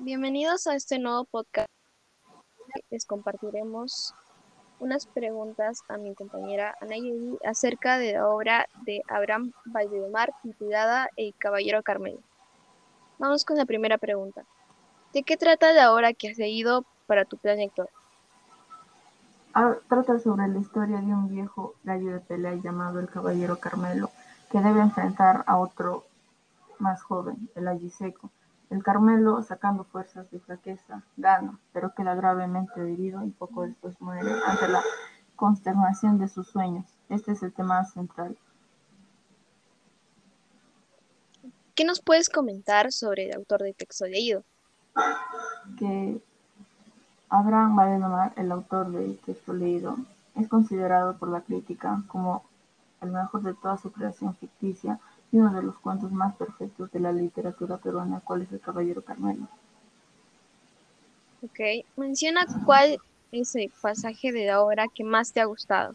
Bienvenidos a este nuevo podcast. Les compartiremos unas preguntas a mi compañera Anayeli acerca de la obra de Abraham Valdemar titulada El Caballero Carmelo. Vamos con la primera pregunta. ¿De qué trata la obra que has leído para tu plan lector? Ah, trata sobre la historia de un viejo gallo de pelea llamado el Caballero Carmelo, que debe enfrentar a otro más joven, el Agiseco. El Carmelo, sacando fuerzas de flaqueza, gana, pero queda gravemente herido y poco después muere ante la consternación de sus sueños. Este es el tema central. ¿Qué nos puedes comentar sobre el autor del texto leído? Que Abraham Valdemar, el autor del texto leído, es considerado por la crítica como el mejor de toda su creación ficticia y uno de los cuentos más perfectos de la literatura peruana, cuál es El Caballero Carmelo. Ok, menciona cuál es el pasaje de la obra que más te ha gustado.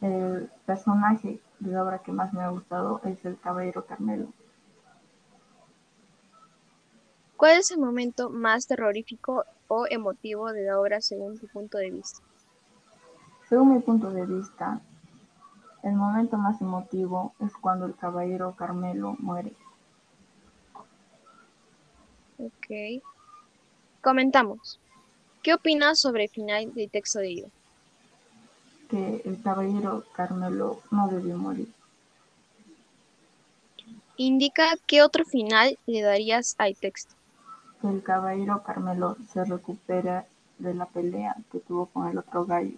El personaje de la obra que más me ha gustado es El Caballero Carmelo. ¿Cuál es el momento más terrorífico o emotivo de la obra según tu punto de vista? Según mi punto de vista, el momento más emotivo es cuando el caballero Carmelo muere. Ok. Comentamos. ¿Qué opinas sobre el final del texto de Ido? Que el caballero Carmelo no debió morir. Indica qué otro final le darías al texto. Que el caballero Carmelo se recupera de la pelea que tuvo con el otro gallo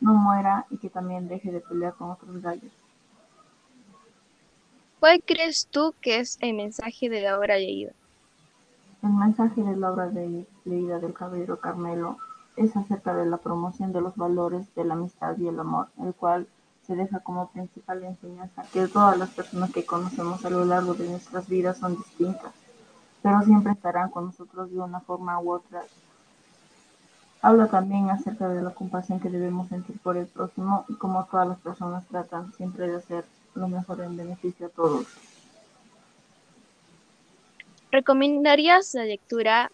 no muera y que también deje de pelear con otros gallos. ¿Cuál crees tú que es el mensaje de la obra leída? El mensaje de la obra de, leída del Caballero Carmelo es acerca de la promoción de los valores de la amistad y el amor, el cual se deja como principal enseñanza que todas las personas que conocemos a lo largo de nuestras vidas son distintas, pero siempre estarán con nosotros de una forma u otra Habla también acerca de la compasión que debemos sentir por el próximo y cómo todas las personas tratan siempre de hacer lo mejor en beneficio a todos. ¿Recomendarías la lectura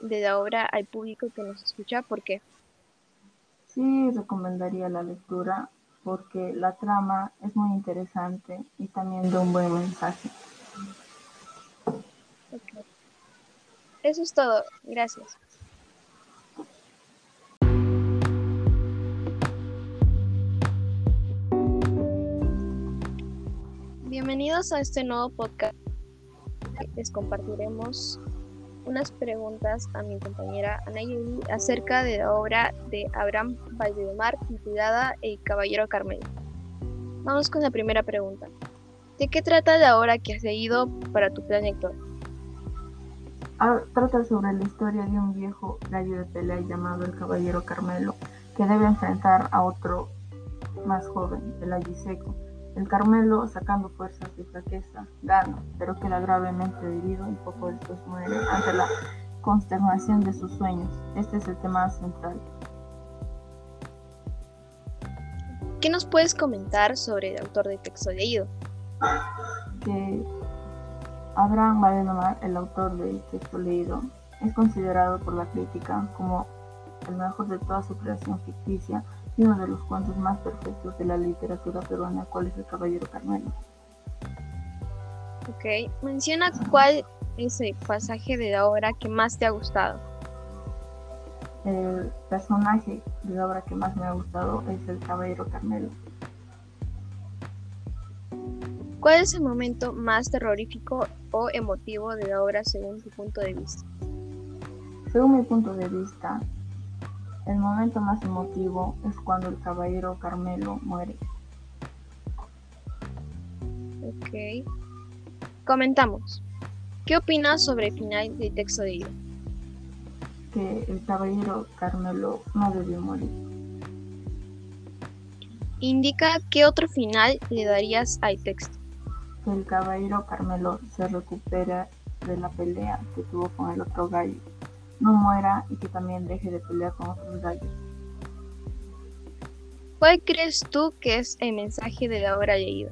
de la obra al público que nos escucha? ¿Por qué? Sí, recomendaría la lectura porque la trama es muy interesante y también da un buen mensaje. Eso es todo. Gracias. Bienvenidos a este nuevo podcast. Les compartiremos unas preguntas a mi compañera Anayeli acerca de la obra de Abraham Valdemar titulada El Caballero Carmelo. Vamos con la primera pregunta. ¿De qué trata la obra que has leído para tu plan lector? Ah, trata sobre la historia de un viejo gallo de pelea llamado el Caballero Carmelo que debe enfrentar a otro más joven, el Agiseco el Carmelo, sacando fuerzas de flaqueza, gana, pero queda gravemente herido y poco después muere ante la consternación de sus sueños. Este es el tema central. ¿Qué nos puedes comentar sobre el autor del texto leído? Que Abraham Valdemar, el autor del texto leído, es considerado por la crítica como el mejor de toda su creación ficticia uno de los cuentos más perfectos de la literatura peruana, cuál es El Caballero Carmelo. Ok, menciona cuál es el pasaje de la obra que más te ha gustado. El personaje de la obra que más me ha gustado es El Caballero Carmelo. ¿Cuál es el momento más terrorífico o emotivo de la obra según tu punto de vista? Según mi punto de vista, el momento más emotivo es cuando el caballero Carmelo muere. Ok. Comentamos. ¿Qué opinas sobre el final del texto de Ida? Que el caballero Carmelo no debió morir. Indica qué otro final le darías al texto. Que el caballero Carmelo se recupera de la pelea que tuvo con el otro gallo no muera y que también deje de pelear con otros gallos. ¿Cuál crees tú que es el mensaje de la obra leída?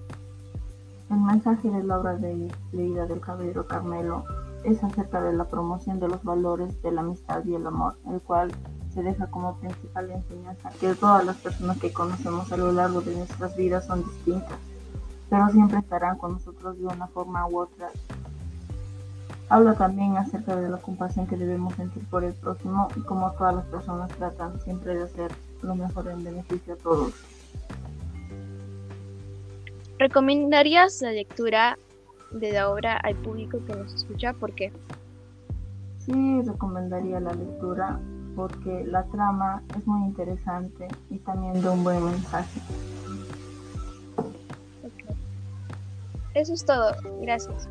El mensaje de la obra de, leída del Caballero Carmelo es acerca de la promoción de los valores de la amistad y el amor, el cual se deja como principal enseñanza que todas las personas que conocemos a lo largo de nuestras vidas son distintas, pero siempre estarán con nosotros de una forma u otra. Habla también acerca de la compasión que debemos sentir por el próximo y cómo todas las personas tratan siempre de hacer lo mejor en beneficio a todos. ¿Recomendarías la lectura de la obra al público que nos escucha? ¿Por qué? Sí, recomendaría la lectura porque la trama es muy interesante y también de un buen mensaje. Eso es todo. Gracias.